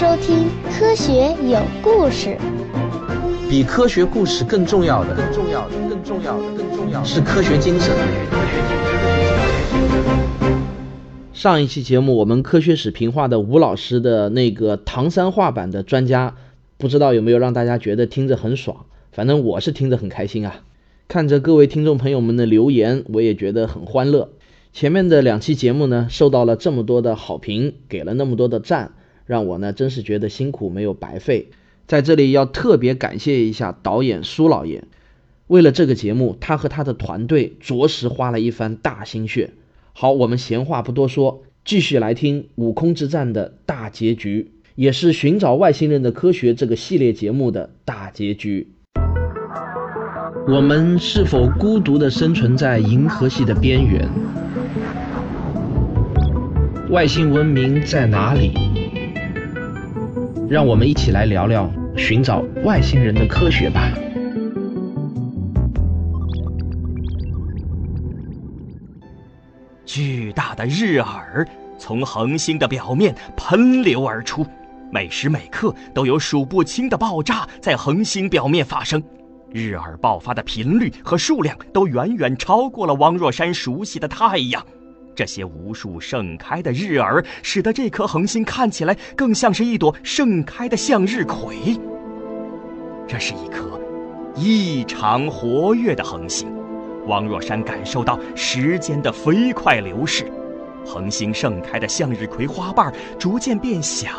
收听《科学有故事》。比科学故事更重要的，更重要的，更重要的，更重要的是科学精神。上一期节目，我们科学史评话的吴老师的那个唐山话版的专家，不知道有没有让大家觉得听着很爽？反正我是听着很开心啊。看着各位听众朋友们的留言，我也觉得很欢乐。前面的两期节目呢，受到了这么多的好评，给了那么多的赞，让我呢真是觉得辛苦没有白费。在这里要特别感谢一下导演苏老爷，为了这个节目，他和他的团队着实花了一番大心血。好，我们闲话不多说，继续来听《悟空之战》的大结局，也是寻找外星人的科学这个系列节目的大结局。我们是否孤独地生存在银河系的边缘？外星文明在哪里？让我们一起来聊聊寻找外星人的科学吧。巨大的日耳从恒星的表面喷流而出，每时每刻都有数不清的爆炸在恒星表面发生。日耳爆发的频率和数量都远远超过了汪若山熟悉的太阳。这些无数盛开的日耳，使得这颗恒星看起来更像是一朵盛开的向日葵。这是一颗异常活跃的恒星。王若山感受到时间的飞快流逝，恒星盛开的向日葵花瓣逐渐变小，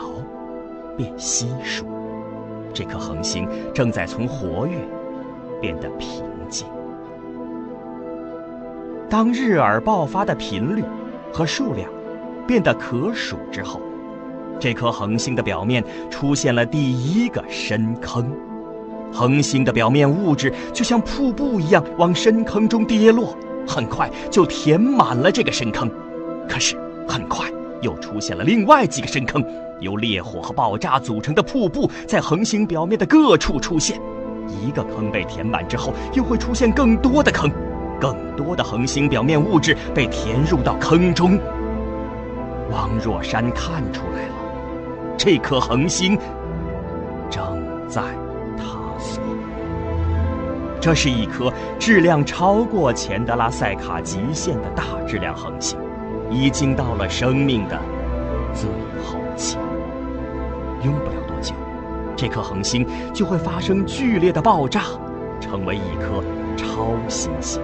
变稀疏。这颗恒星正在从活跃变得平。当日耳爆发的频率和数量变得可数之后，这颗恒星的表面出现了第一个深坑。恒星的表面物质就像瀑布一样往深坑中跌落，很快就填满了这个深坑。可是很快又出现了另外几个深坑，由烈火和爆炸组成的瀑布在恒星表面的各处出现。一个坑被填满之后，又会出现更多的坑。更多的恒星表面物质被填入到坑中。王若山看出来了，这颗恒星正在塌缩。这是一颗质量超过钱德拉塞卡极限的大质量恒星，已经到了生命的最后期。用不了多久，这颗恒星就会发生剧烈的爆炸，成为一颗超新星。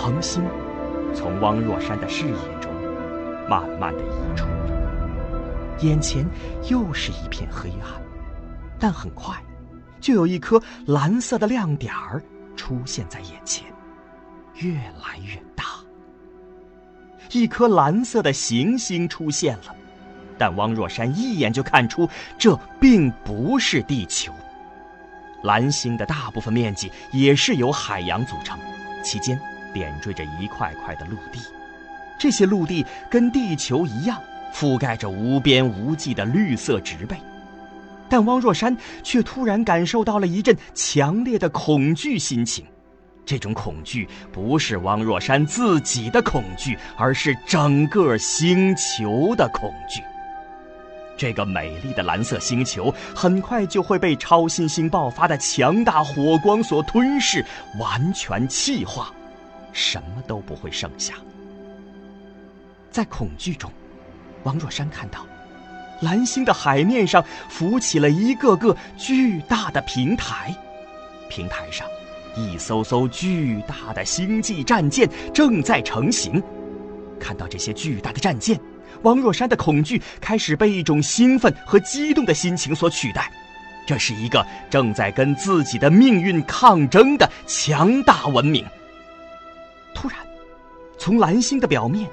恒星从汪若山的视野中慢慢的移出了，眼前又是一片黑暗，但很快就有一颗蓝色的亮点儿出现在眼前，越来越大。一颗蓝色的行星出现了，但汪若山一眼就看出这并不是地球。蓝星的大部分面积也是由海洋组成，其间。点缀着一块块的陆地，这些陆地跟地球一样，覆盖着无边无际的绿色植被。但汪若山却突然感受到了一阵强烈的恐惧心情，这种恐惧不是汪若山自己的恐惧，而是整个星球的恐惧。这个美丽的蓝色星球很快就会被超新星爆发的强大火光所吞噬，完全气化。什么都不会剩下。在恐惧中，王若山看到，蓝星的海面上浮起了一个个巨大的平台，平台上，一艘艘巨大的星际战舰正在成型。看到这些巨大的战舰，王若山的恐惧开始被一种兴奋和激动的心情所取代。这是一个正在跟自己的命运抗争的强大文明。从蓝星的表面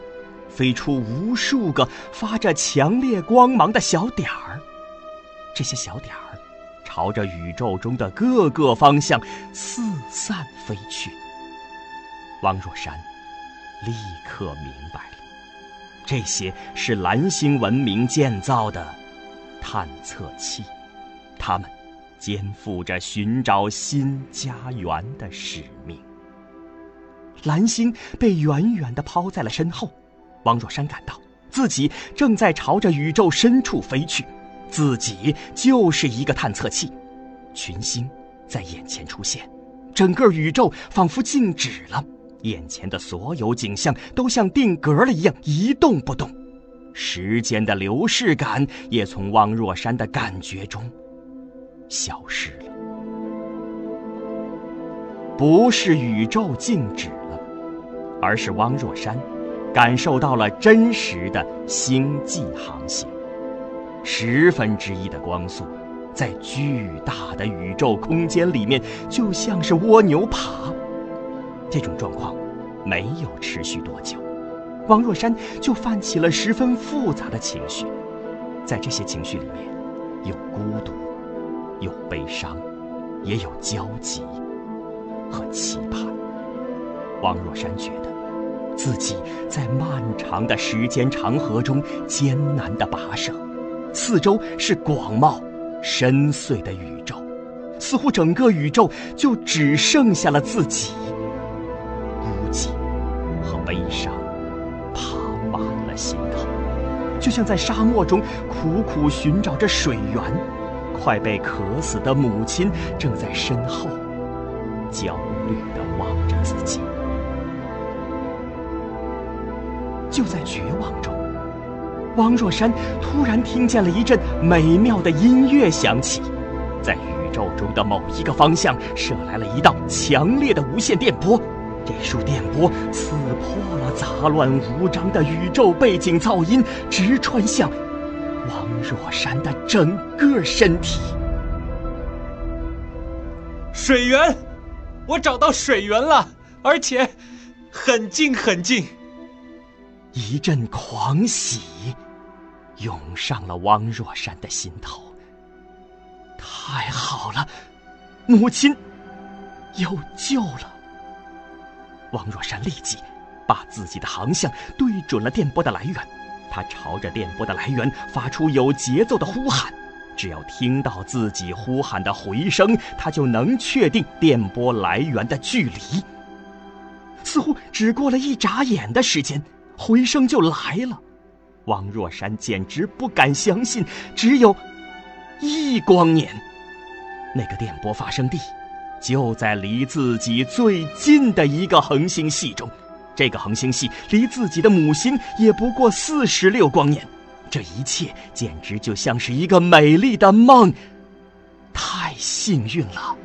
飞出无数个发着强烈光芒的小点儿，这些小点儿朝着宇宙中的各个方向四散飞去。王若山立刻明白了，这些是蓝星文明建造的探测器，他们肩负着寻找新家园的使命。蓝星被远远地抛在了身后，王若山感到自己正在朝着宇宙深处飞去，自己就是一个探测器，群星在眼前出现，整个宇宙仿佛静止了，眼前的所有景象都像定格了一样一动不动，时间的流逝感也从汪若山的感觉中消失了。不是宇宙静止，而是汪若山。感受到了真实的星际航行，十分之一的光速，在巨大的宇宙空间里面，就像是蜗牛爬。这种状况没有持续多久，王若山就泛起了十分复杂的情绪。在这些情绪里面，有孤独，有悲伤，也有焦急和期盼。王若山觉得。自己在漫长的时间长河中艰难地跋涉，四周是广袤、深邃的宇宙，似乎整个宇宙就只剩下了自己。孤寂和悲伤爬满了心头，就像在沙漠中苦苦寻找着水源，快被渴死的母亲正在身后焦虑地望着自己。就在绝望中，汪若山突然听见了一阵美妙的音乐响起，在宇宙中的某一个方向射来了一道强烈的无线电波。这束电波刺破了杂乱无章的宇宙背景噪音，直穿向王若山的整个身体。水源，我找到水源了，而且很近很近。一阵狂喜涌上了汪若山的心头。太好了，母亲有救了！王若山立即把自己的航向对准了电波的来源，他朝着电波的来源发出有节奏的呼喊。只要听到自己呼喊的回声，他就能确定电波来源的距离。似乎只过了一眨眼的时间。回声就来了，王若山简直不敢相信，只有一光年。那个电波发生地就在离自己最近的一个恒星系中，这个恒星系离自己的母星也不过四十六光年。这一切简直就像是一个美丽的梦，太幸运了！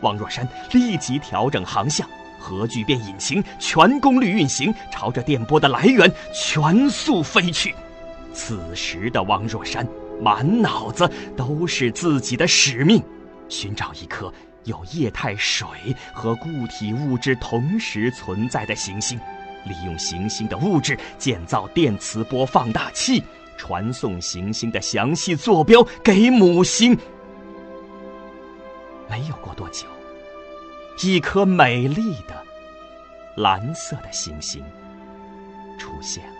王若山立即调整航向。核聚变引擎全功率运行，朝着电波的来源全速飞去。此时的汪若山满脑子都是自己的使命：寻找一颗有液态水和固体物质同时存在的行星，利用行星的物质建造电磁波放大器，传送行星的详细坐标给母星。没有过多久。一颗美丽的蓝色的星星出现了。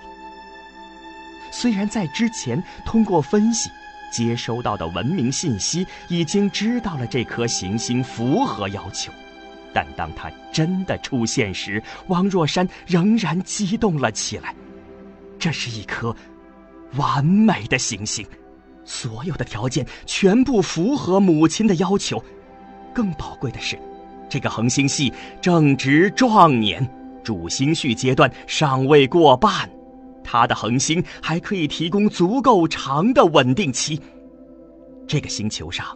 虽然在之前通过分析接收到的文明信息已经知道了这颗行星符合要求，但当它真的出现时，王若山仍然激动了起来。这是一颗完美的行星，所有的条件全部符合母亲的要求。更宝贵的是。这个恒星系正值壮年，主星序阶段尚未过半，它的恒星还可以提供足够长的稳定期。这个星球上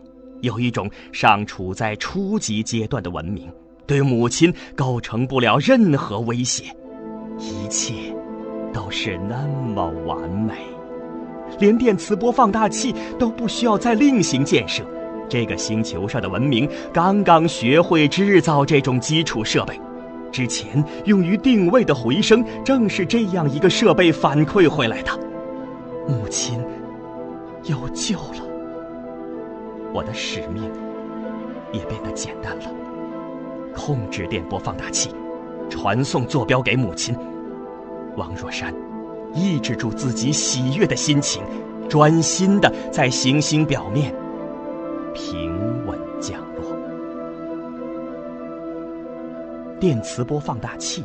有一种尚处在初级阶段的文明，对母亲构成不了任何威胁，一切都是那么完美，连电磁波放大器都不需要再另行建设。这个星球上的文明刚刚学会制造这种基础设备，之前用于定位的回声正是这样一个设备反馈回来的。母亲有救了，我的使命也变得简单了：控制电波放大器，传送坐标给母亲。王若山抑制住自己喜悦的心情，专心的在行星表面。平稳降落，电磁波放大器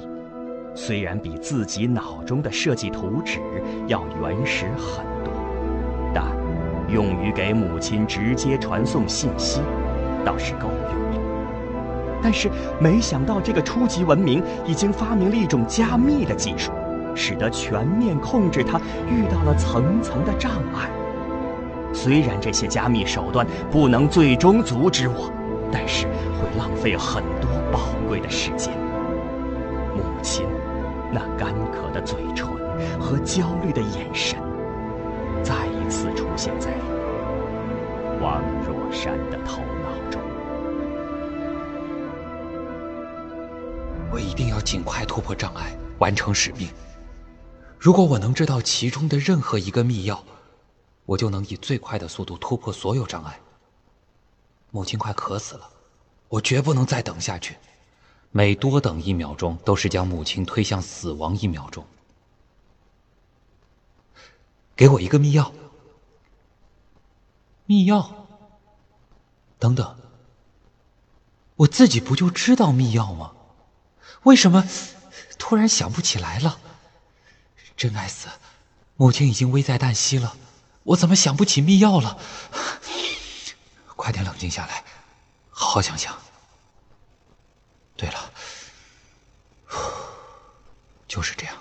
虽然比自己脑中的设计图纸要原始很多，但用于给母亲直接传送信息，倒是够用的。但是没想到，这个初级文明已经发明了一种加密的技术，使得全面控制它遇到了层层的障碍。虽然这些加密手段不能最终阻止我，但是会浪费很多宝贵的时间。母亲。那干渴的嘴唇和焦虑的眼神，再一次出现在王若山的头脑中。我一定要尽快突破障碍，完成使命。如果我能知道其中的任何一个密钥，我就能以最快的速度突破所有障碍。母亲快渴死了，我绝不能再等下去。每多等一秒钟，都是将母亲推向死亡一秒钟。给我一个密钥。密钥。等等，我自己不就知道密钥吗？为什么突然想不起来了？真该死！母亲已经危在旦夕了，我怎么想不起密钥了？快点冷静下来，好好想想。对了，就是这样。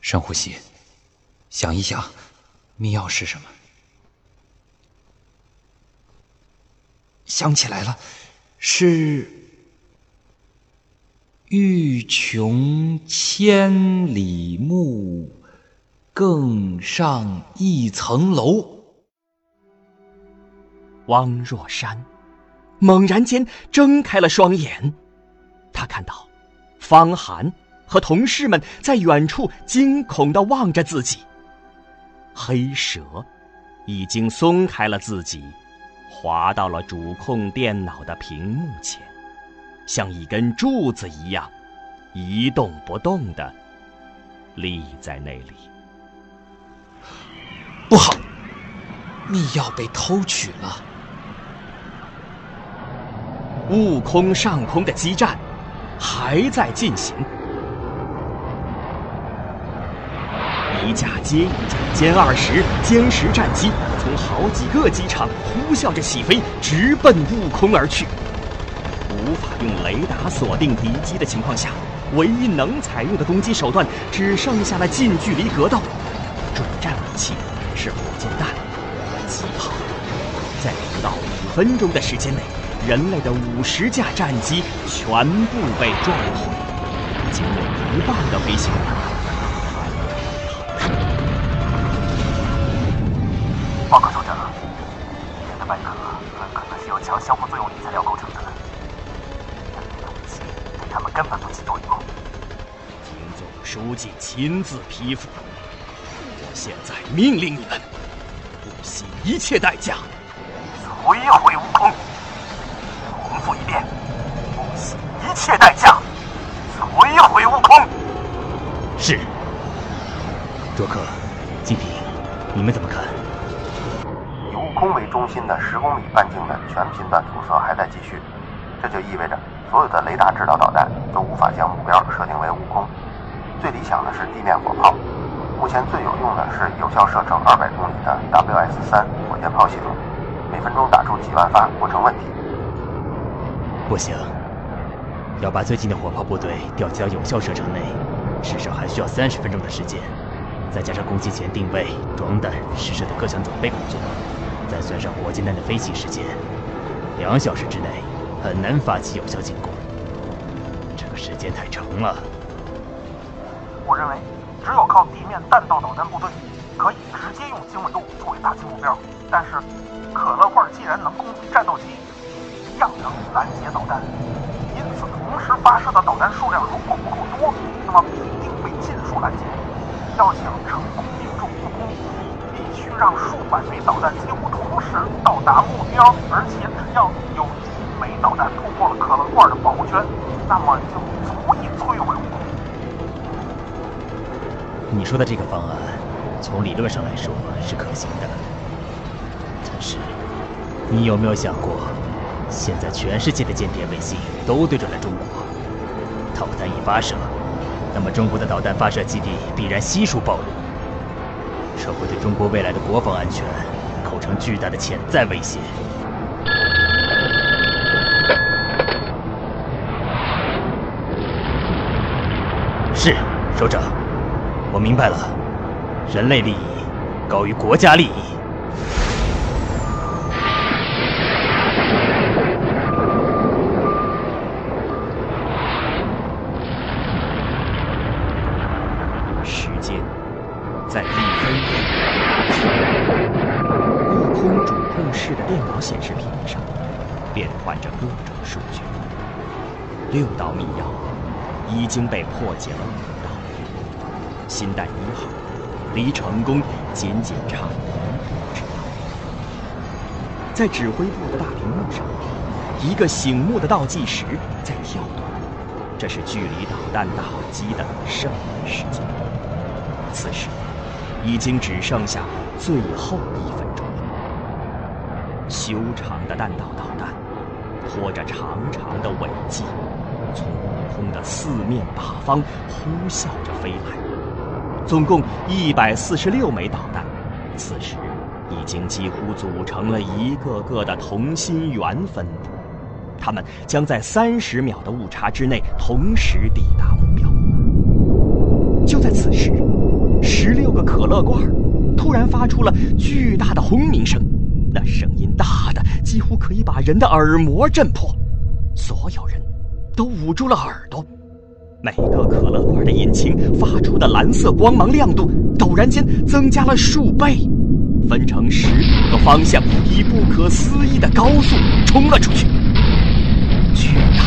深呼吸，想一想，密钥是什么？想起来了，是“欲穷千里目，更上一层楼”。汪若山。猛然间睁开了双眼，他看到方寒和同事们在远处惊恐的望着自己。黑蛇已经松开了自己，滑到了主控电脑的屏幕前，像一根柱子一样一动不动的立在那里。不好，密钥被偷取了。悟空上空的激战还在进行，一架接一架歼二十、歼十战机从好几个机场呼啸着起飞，直奔悟空而去。无法用雷达锁定敌机的情况下，唯一能采用的攻击手段只剩下了近距离格斗。准战武器分钟的时间内。人类的五十架战机全部被撞毁，仅有一半的飞行员。报告首长，敌人的外壳很可能是由强相互作用力材料构成的，人类的武器对他们根本不起作用。听总书记亲自批复，我现在命令你们，不惜一切代价摧毁悟空。重复一遍，不惜一切代价摧毁悟空。是。卓克，金平，你们怎么看？以悟空为中心的十公里半径的全频段阻塞还在继续，这就意味着所有的雷达制导导弹都无法将目标设定为悟空。最理想的是地面火炮，目前最有用的是有效射程二百公里的 WS 三火箭炮系统，每分钟打出几万发不成问题。不行，要把最近的火炮部队调集到有效射程内，至少还需要三十分钟的时间。再加上攻击前定位、装弹、试射的各项准备工作，再算上火箭弹的飞行时间，两小时之内很难发起有效进攻。这个时间太长了。我认为，只有靠地面弹道导弹部队，但是，可乐罐既然能攻击战斗机。一样能拦截导弹，因此同时发射的导弹数量如果不够多，那么必定被尽数拦截。要想成功命中悟空，必须让数百枚导弹几乎同时到达目标，而且只要有一枚导弹突破了可乐罐的保护圈，那么就足以摧毁悟空。你说的这个方案，从理论上来说是可行的，是你有没有想过？现在全世界的间谍卫星都对准了中国，导弹一发射，那么中国的导弹发射基地必然悉数暴露，这会对中国未来的国防安全构成巨大的潜在威胁。是，首长，我明白了，人类利益高于国家利益。已经被破解了五道，新弹一号离成功仅仅差一步之遥。在指挥部的大屏幕上，一个醒目的倒计时在跳动，这是距离导弹打击的剩余时间。此时，已经只剩下最后一分钟。修长的弹道导弹，拖着长长的尾迹，的四面八方呼啸着飞来。总共一百四十六枚导弹，此时已经几乎组成了一个个的同心圆分布。他们将在三十秒的误差之内同时抵达目标。就在此时。十六个可乐罐突然发出了巨大的轰鸣声，那声音大的几乎可以把人的耳膜震破。所有人都捂住了耳朵。每个可乐罐的引擎发出的蓝色光芒亮度陡然间增加了数倍，分成十个方向，以不可思议的高速冲了出去。巨大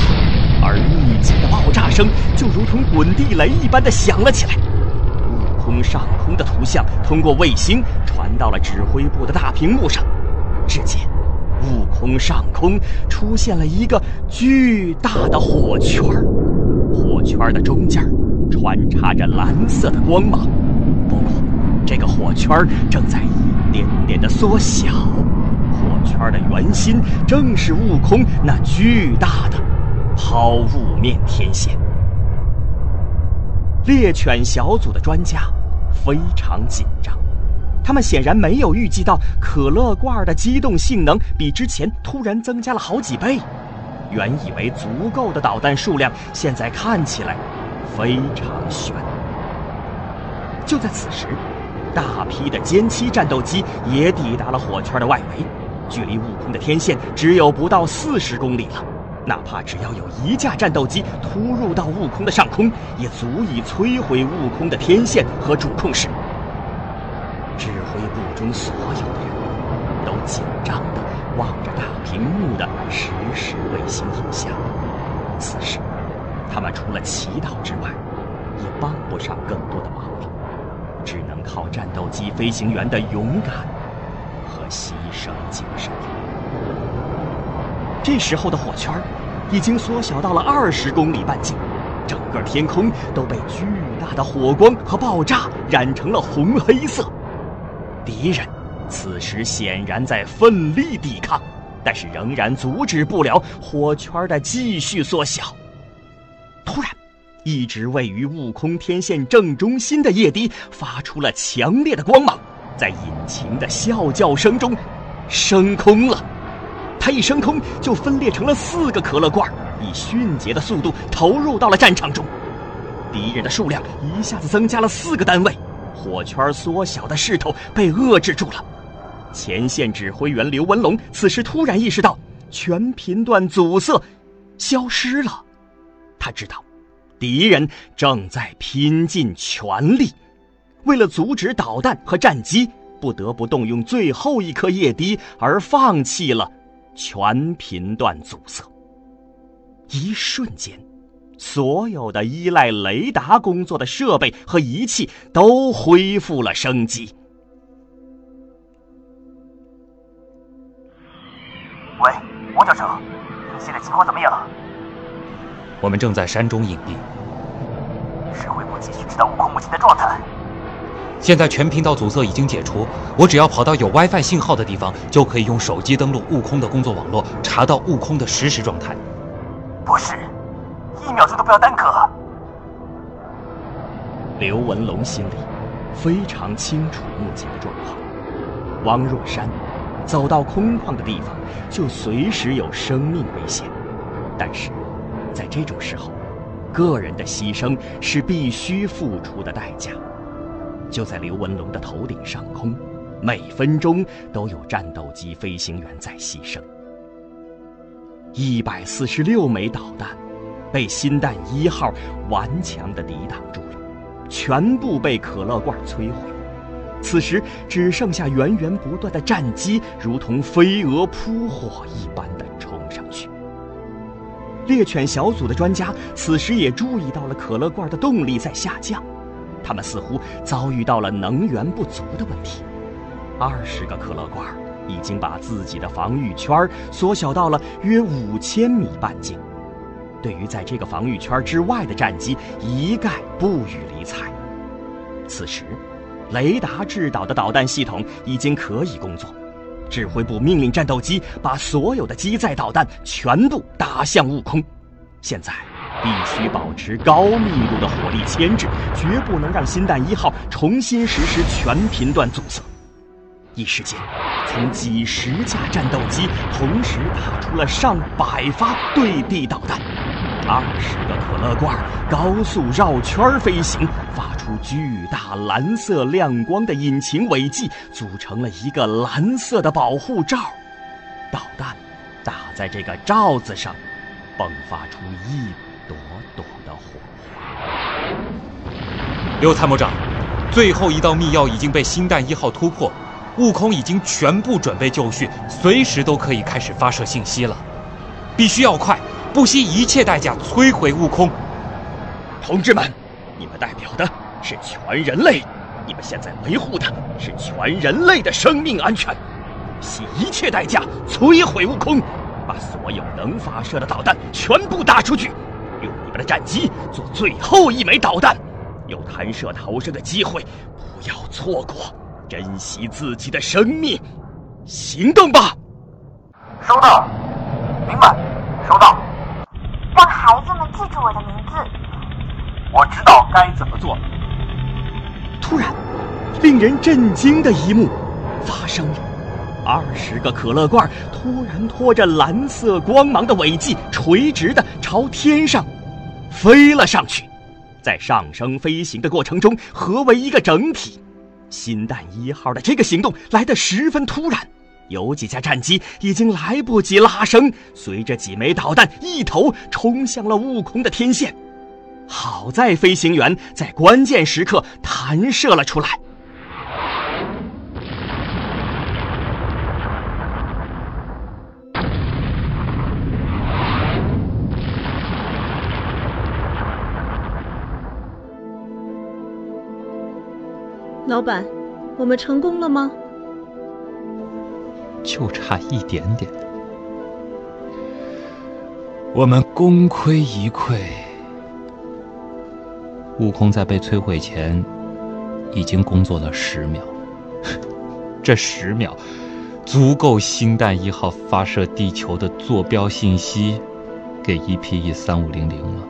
而密集的爆炸声就如同滚地雷一般的响了起来。悟空上空的图像通过卫星传到了指挥部的大屏幕上，只见悟空上空出现了一个巨大的火圈儿火圈的中间穿插着蓝色的光芒。不过，这个火圈正在一点点的缩小，火圈的圆心正是悟空那巨大的抛物面天线。猎犬小组的专家非常紧张，他们显然没有预计到可乐罐的机动性能比之前突然增加了好几倍。原以为足够的导弹数量，现在看起来非常悬。就在此时，大批的歼七战斗机也抵达了火圈的外围，距离悟空的天线只有不到四十公里了。哪怕只要有一架战斗机突入到悟空的上空，也足以摧毁悟空的天线和主控室。中所有的人都紧张地望着大屏幕的实时卫星影像。此时，他们除了祈祷之外，也帮不上更多的忙了，只能靠战斗机飞行员的勇敢和牺牲精神。这时候的火圈已经缩小到了二十公里半径，整个天空都被巨大的火光和爆炸染成了红黑色。敌人此时显然在奋力抵抗，但是仍然阻止不了火圈的继续缩小。突然，一直位于悟空天线正中心的夜滴发出了强烈的光芒，在引擎的啸叫声中升空了。它一升空就分裂成了四个可乐罐，以迅捷的速度投入到了战场中。敌人的数量一下子增加了四个单位，火圈缩小的势头被遏制住了。前线指挥员刘文龙此时突然意识到全频段阻塞消失了，他知道敌人正在拼尽全力，为了阻止导弹和战机，不得不动用最后一颗夜滴而放弃了。全频段阻塞。一瞬间，所有的依赖雷达工作的设备和仪器都恢复了生机。喂，王教授，现在情况怎么样？我们正在山中隐蔽。指挥部继续知道悟空目前的状态。现在全频道阻塞已经解除，我只要跑到有 WiFi 信号的地方，就可以用手机登录悟空的工作网络，查到悟空的实时状态。不是，一秒钟都不要耽搁。刘文龙心里非常清楚目前的状况。汪若山走到空旷的地方，就随时有生命危险。但是，在这种时候，个人的牺牲是必须付出的代价。就在刘文龙的头顶上空，每分钟都有战斗机飞行员在牺牲。一百四十六枚导弹被新弹一号顽强地抵挡住了，全部被可乐罐摧毁。此时只剩下源源不断的战机，如同飞蛾扑火一般的冲上去。猎犬小组的专家此时也注意到了可乐罐的动力在下降，他们似乎遭遇到了能源不足的问题。二十个可乐罐已经把自己的防御圈缩小到了约五千米半径，对于在这个防御圈之外的战机，一概不予理睬。此时，雷达制导的导弹系统已经可以工作，指挥部命令战斗机把所有的机载导弹全部打向悟空。现在必须保持高密度的火力牵制，绝不能让新弹一号重新实施全频段阻塞。一时间，从几十架战斗机同时打出了上百发对地导弹，二十个可乐罐高速绕圈飞行，发出巨大蓝色亮光的引擎尾迹，组成了一个蓝色的保护罩。导弹打在这个罩子上，迸发出一朵朵的火花。刘参谋长，最后一道密钥已经被星弹一号突破。悟空已经全部准备就绪，随时都可以开始发射信息了。必须要快，不惜一切代价摧毁悟空。同志们，你们代表的是全人类，你们现在维护的是全人类的生命安全。不惜一切代价摧毁悟空，把所有能发射的导弹全部打出去，用你们的战机做最后一枚导弹。有弹射逃生的机会，不要错过。珍惜自己的生命，行动吧！收到，明白，收到。让孩子们记住我的名字。我知道该怎么做。突然，令人震惊的一幕发生了：二十个可乐罐突然拖着蓝色光芒的尾迹，垂直的朝天上飞了上去，在上升飞行的过程中合为一个整体。新蛋一号的这个行动来得十分突然，有几架战机已经来不及拉升，随着几枚导弹一头冲向了悟空的天线。好在飞行员在关键时刻弹射了出来。老板，我们成功了吗？就差一点点。我们功亏一篑。悟空在被摧毁前，已经工作了十秒。这十秒，足够星弹一号发射地球的坐标信息给 EPE 三五零零了。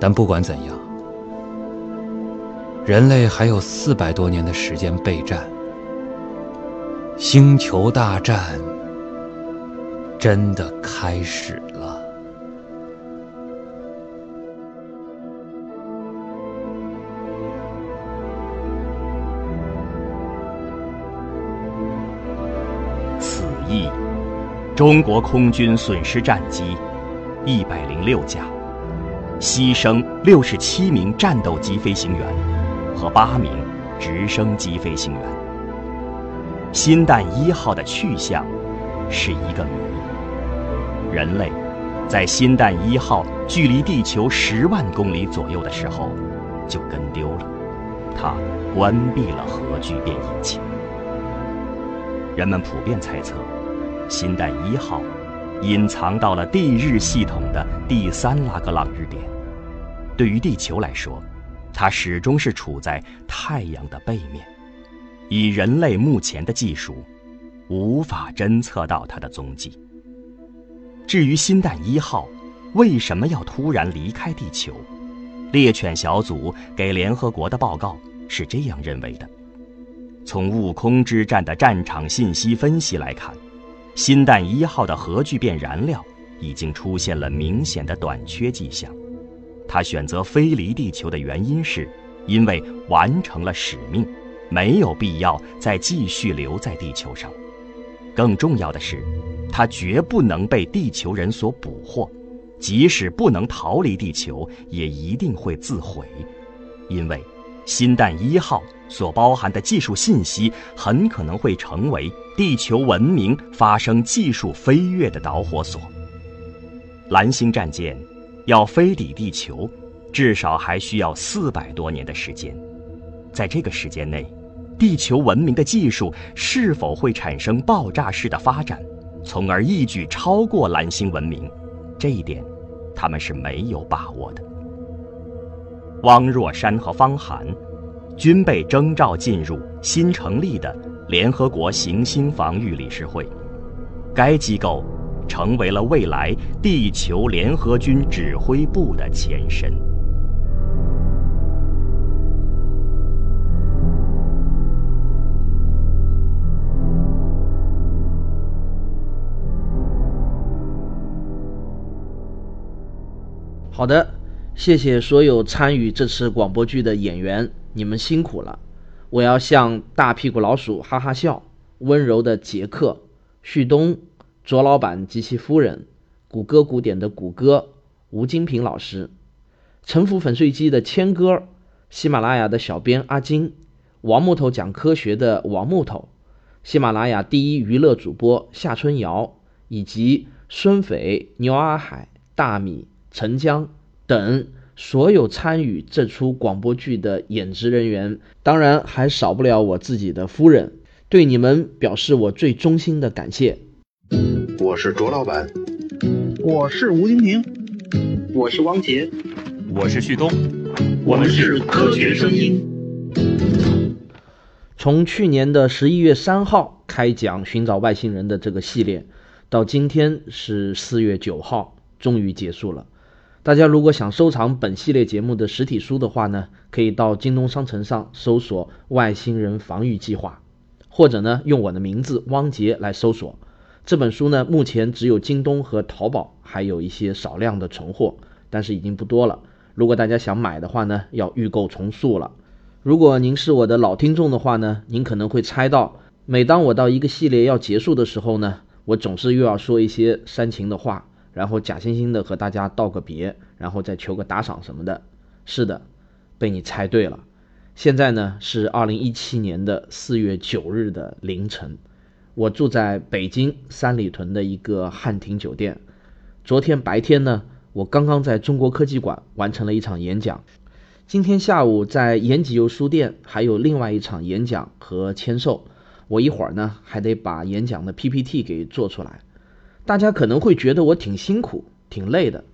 但不管怎样。人类还有四百多年的时间备战，星球大战真的开始了。此役，中国空军损失战机一百零六架，牺牲六十七名战斗机飞行员。和八名直升机飞行员。新弹一号的去向是一个谜。人类在新弹一号距离地球十万公里左右的时候就跟丢了，它关闭了核聚变引擎。人们普遍猜测，新弹一号隐藏到了地日系统的第三拉格朗日点。对于地球来说，它始终是处在太阳的背面，以人类目前的技术，无法侦测到它的踪迹。至于新弹一号，为什么要突然离开地球？猎犬小组给联合国的报告是这样认为的：从悟空之战的战场信息分析来看，新蛋一号的核聚变燃料已经出现了明显的短缺迹象。他选择飞离地球的原因是，因为完成了使命，没有必要再继续留在地球上。更重要的是，他绝不能被地球人所捕获。即使不能逃离地球，也一定会自毁，因为新蛋一号所包含的技术信息很可能会成为地球文明发生技术飞跃的导火索。蓝星战舰要飞抵地球，至少还需要四百多年的时间。在这个时间内，地球文明的技术是否会产生爆炸式的发展，从而一举超过蓝星文明？这一点，他们是没有把握的。汪若山和方涵均被征召进入新成立的联合国行星防御理事会，该机构成为了未来地球联合军指挥部的前身。好的，谢谢所有参与这次广播剧的演员，你们辛苦了。我要向大屁股老鼠哈哈笑、温柔的杰克、旭东、卓老板及其夫人、谷歌古典的谷歌、吴金平老师、沉浮粉碎机的谦哥、喜马拉雅的小编阿金、王木头讲科学的王木头、喜马拉雅第一娱乐主播夏春瑶。以及孙斐、牛阿海、大米。陈江等所有参与这出广播剧的演职人员，当然还少不了我自己的夫人，对你们表示我最衷心的感谢。我是卓老板，我是吴金平，我是汪杰，我是旭东，我们是科学声音。从去年的十一月三号开讲寻找外星人的这个系列，到今天是四月九号，终于结束了。大家如果想收藏本系列节目的实体书的话呢，可以到京东商城上搜索“外星人防御计划”，或者呢用我的名字汪杰来搜索。这本书呢目前只有京东和淘宝还有一些少量的存货，但是已经不多了。如果大家想买的话呢，要预购重塑了。如果您是我的老听众的话呢，您可能会猜到，每当我到一个系列要结束的时候呢，我总是又要说一些煽情的话。然后假惺惺的和大家道个别，然后再求个打赏什么的。是的，被你猜对了。现在呢是二零一七年的四月九日的凌晨，我住在北京三里屯的一个汉庭酒店。昨天白天呢，我刚刚在中国科技馆完成了一场演讲。今天下午在延吉邮书店还有另外一场演讲和签售。我一会儿呢还得把演讲的 PPT 给做出来。大家可能会觉得我挺辛苦、挺累的，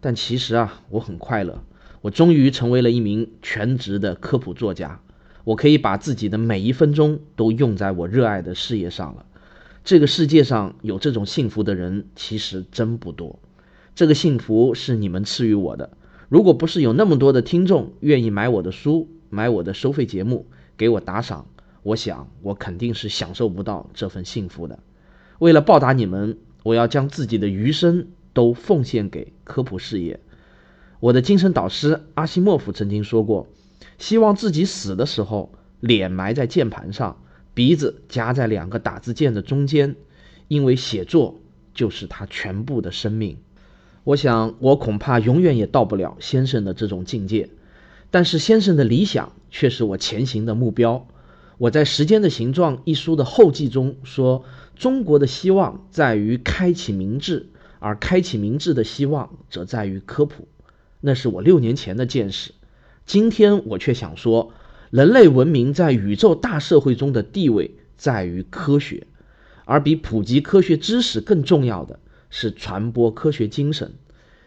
但其实啊，我很快乐。我终于成为了一名全职的科普作家，我可以把自己的每一分钟都用在我热爱的事业上了。这个世界上有这种幸福的人其实真不多，这个幸福是你们赐予我的。如果不是有那么多的听众愿意买我的书、买我的收费节目、给我打赏，我想我肯定是享受不到这份幸福的。为了报答你们。我要将自己的余生都奉献给科普事业。我的精神导师阿西莫夫曾经说过，希望自己死的时候，脸埋在键盘上，鼻子夹在两个打字键的中间，因为写作就是他全部的生命。我想，我恐怕永远也到不了先生的这种境界，但是先生的理想却是我前行的目标。我在《时间的形状》一书的后记中说。中国的希望在于开启明智，而开启明智的希望则在于科普。那是我六年前的见识。今天我却想说，人类文明在宇宙大社会中的地位在于科学，而比普及科学知识更重要的是传播科学精神。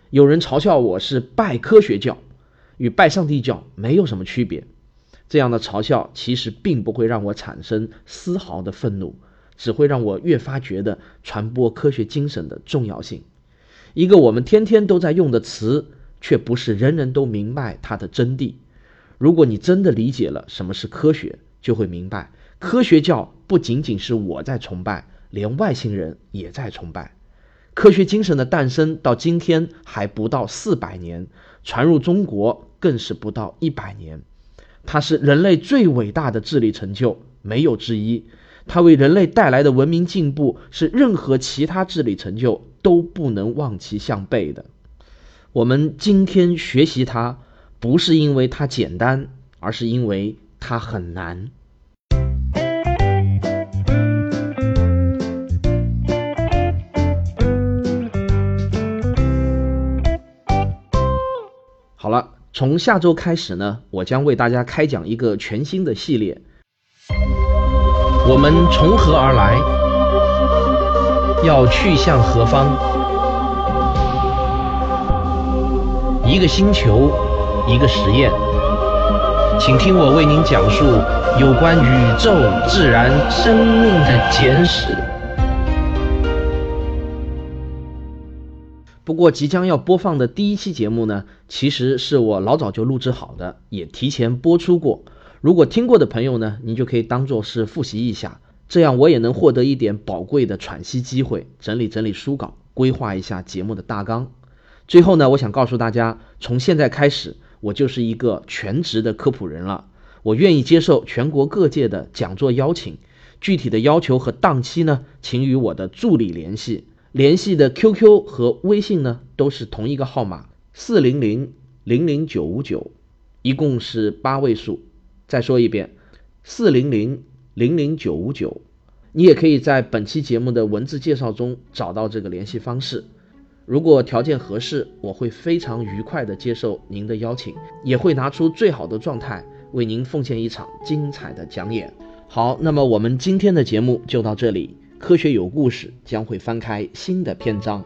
有人嘲笑我是拜科学教，与拜上帝教没有什么区别。这样的嘲笑其实并不会让我产生丝毫的愤怒。只会让我越发觉得传播科学精神的重要性，一个我们天天都在用的词，却不是人人都明白它的真谛。如果你真的理解了什么是科学，就会明白，科学教不仅仅是我在崇拜，连外星人也在崇拜。科学精神的诞生到今天还不到四百年，传入中国更是不到一百年。它是人类最伟大的智力成就，没有之一。它为人类带来的文明进步，是任何其他智力成就都不能望其项背的。我们今天学习它，不是因为它简单，而是因为它很难。好了，从下周开始呢，我将为大家开讲一个全新的系列。我们从何而来？要去向何方？一个星球，一个实验，请听我为您讲述有关宇宙、自然、生命的简史。不过，即将要播放的第一期节目呢，其实是我老早就录制好的，也提前播出过。如果听过的朋友呢，您就可以当做是复习一下，这样我也能获得一点宝贵的喘息机会，整理整理书稿，规划一下节目的大纲。最后呢，我想告诉大家，从现在开始，我就是一个全职的科普人了。我愿意接受全国各界的讲座邀请，具体的要求和档期呢，请与我的助理联系。联系的 QQ 和微信呢，都是同一个号码，四零零零零九五九，一共是八位数。再说一遍，四零零零零九五九。你也可以在本期节目的文字介绍中找到这个联系方式。如果条件合适，我会非常愉快地接受您的邀请，也会拿出最好的状态为您奉献一场精彩的讲演。好，那么我们今天的节目就到这里。科学有故事将会翻开新的篇章。